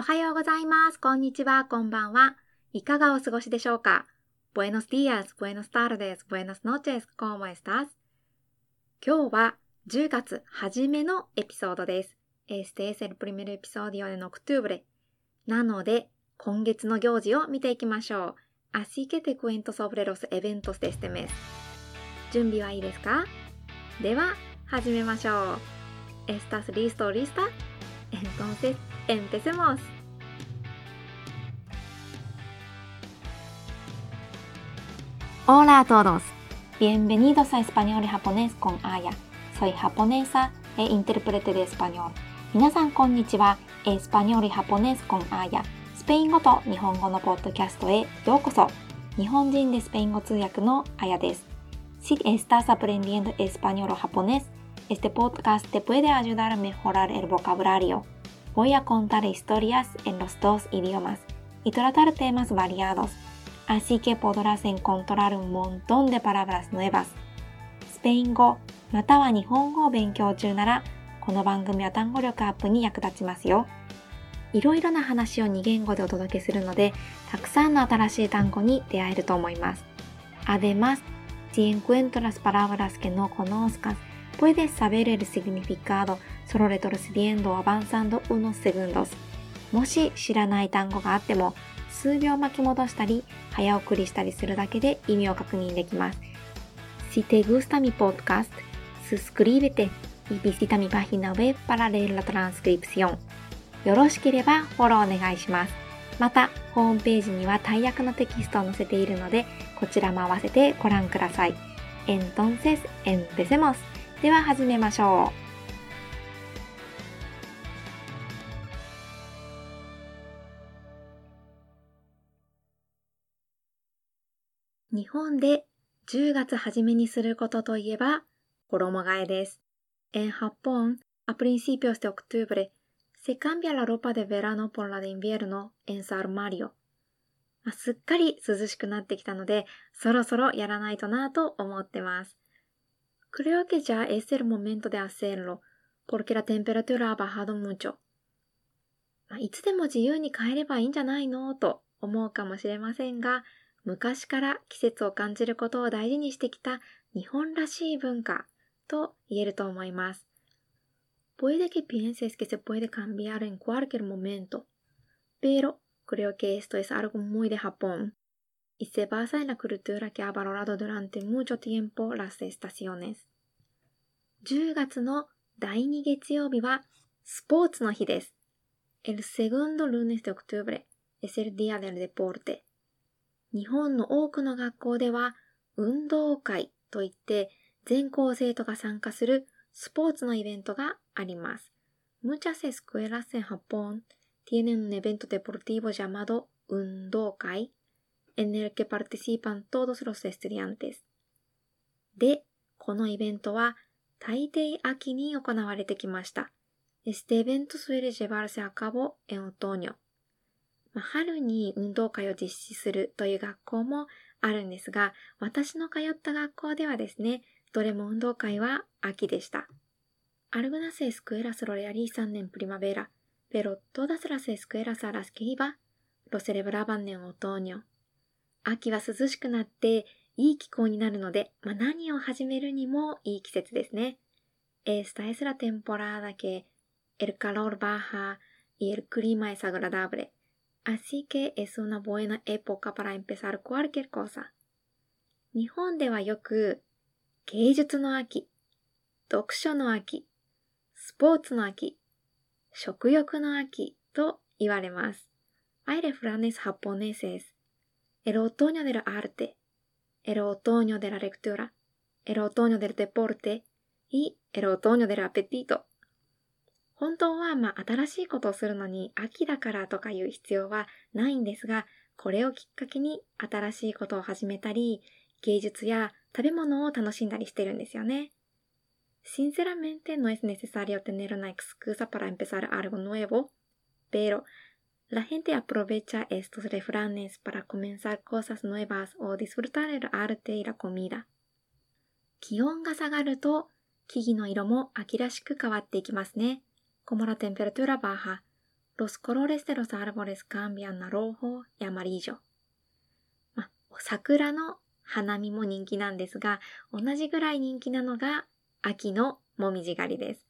おはようございます。こんにちは。こんばんは。いかがお過ごしでしょうか ?Buenos días, buenos tardes, buenas noches, ¿cómo estás? 今日は10月初めのエピソードです。Este es el primer episodio de octubre. なので、今月の行事を見ていきましょう。Así que te cuento sobre los eventos de este mes. 準備はいいですかでは、始めましょう。¿Estás listo o lista? Entonces, empecemos. Hola a todos. Bienvenidos a Español y Japonés con Aya. Soy japonesa e intérprete de español. 皆さんこんにちは。エスパニョルハポネスコンアーヤ。スペイン語と日本語のポッドキャストへようこそ。日本人でスペイン語通訳のあやです。Si estás aprendiendo español o japonés, este podcast te puede ayudar a mejorar el vocabulario. Voy a contar historias en los dos idiomas y tratar temas variados, así que podrás encontrar un montón de palabras nuevas. スペイン語または日本語を勉強中なら、この番組は単語力アップに役立ちますよ。いろいろな話を2言語でお届けするので、たくさんの新しい単語に出会えると思います。Además, si encuentras palabras que no conozcas, puedes saber el significado solo retrocediendo o avanzando unos segundos. もし知らない単語があっても、数秒巻き戻したり、早送りしたりするだけで意味を確認できます。Si te gusta mi podcast, suscríbete y visita mi página web para leer la transcripción. よろしければフォローお願いします。また、ホームページには大役のテキストを載せているので、こちらも合わせてご覧ください。Entonces, empecemos! では始めましょう日本で10月初めにすることといえば衣替えです。En Japón, a principios de octubre, se cambia la ropa de verano por la de invierno en su armario.すっかり涼しくなってきたので、そろそろやらないとなぁと思ってます。Creo que ya es el momento de hacerlo, porque la temperatura ha bajado mucho. まあいつでも自由に変えればいいんじゃないのと思うかもしれませんが、昔から季節を感じることを大事にしてきた日本らしい文化と言えると思います。Puede que pienses que se puede cambiar en cualquier momento, pero creo que esto es algo muy de Japón. Y se basa en la cultura que ha valorado durante mucho tiempo las estaciones. 10月の第2月曜日はスポーツの日です。El segundo lunes de octubre es el día del deporte. 日本の多くの学校では運動会といって全校生徒が参加するスポーツのイベントがあります。Muchas escuelas en Japón tienen un evento deportivo llamado 運動会 en el que participan todos los estudiantes. で、このイベントは大抵秋に行われてきました。Este evento suele llevarse a cabo en otoño. 春に運動会を実施するという学校もあるんですが、私の通った学校ではですね、どれも運動会は秋でした。Algunas escuelas lo realizan en primavera, pero todas las escuelas a las que iba lo celebraban en otoño. 秋は涼しくなっていい気候になるので、まあ、何を始めるにもいい季節ですね。Esta es la temporada que el calor baja y el clima es agradable. Así que es una buena época para empezar cualquier cosa. 日本ではよく芸術の秋、読書の秋、スポーツの秋、食欲の秋と言われます。Hay refranes japoneses el otoño del arte, el otoño de la lectura, el otoño del deporte y el otoño del apetito. 本当はまあ新しいことをするのに秋だからとかいう必要はないんですが、これをきっかけに新しいことを始めたり、芸術や食べ物を楽しんだりしてるんですよね。Sinceramente no es necesario tener una excusa para empezar algo nuevo, pero La gente aprovecha estos refranes para comenzar cosas nuevas o disfrutar el arte y la comida. 気温が下がると木々の色も秋らしく変わっていきますね。Como la temperatura baja, los colores de los árboles cambian a rojo y amarillo. ま桜の花見も人気なんですが、同じぐらい人気なのが秋のもみじ狩りです。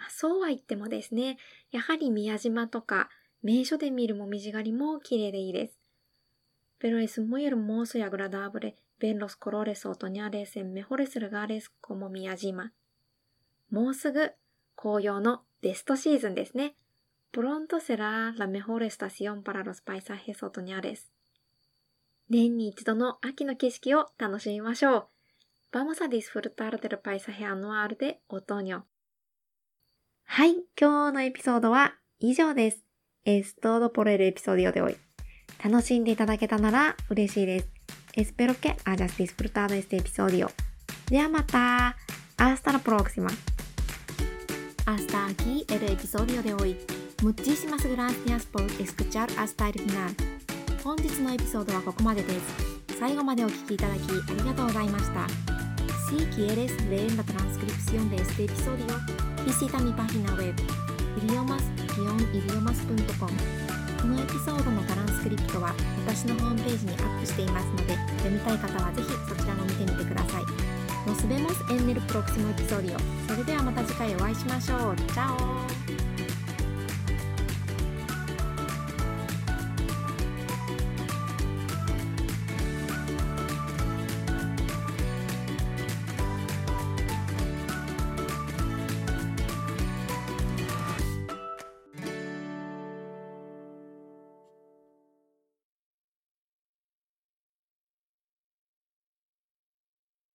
あ、そうは言ってもですね、やはり宮島とか名所で見るもみじ狩りも綺麗でいいです。ペロエスモイルモースやグラダーブレ、ベンロスコロレスオトニアレーセンメホレスルガーレスコモ宮島。もうすぐ紅葉のベストシーズンですね。プロントセラーラメホレスタシオンパラロスパイサーヘソトニアレス。年に一度の秋の景色を楽しみましょう。Vamos a disfrutar del paisaje anual de otoño. はい、今日のエピソードは以上です。Es todo por el episodio de hoy. 楽しんでいただけたなら嬉しいです。Espero que hayas disfrutado este episodio. ではまた Hasta la próxima. Hasta aquí el episodio de hoy. Muchísimas gracias por escuchar hasta el final. 本日のエピソードはここまでです。最後までお聴きいただきありがとうございました。Si quieres leer la transcripción de este episodio, visita mi página web idiomas-idiomas.com このエピソードのトランスクリプトは私のホームページにアップしていますので読みたい方はぜひそちらも見てみてください。Nos vemos en el próximo episodio それではまた次回お会いしましょう。チャオ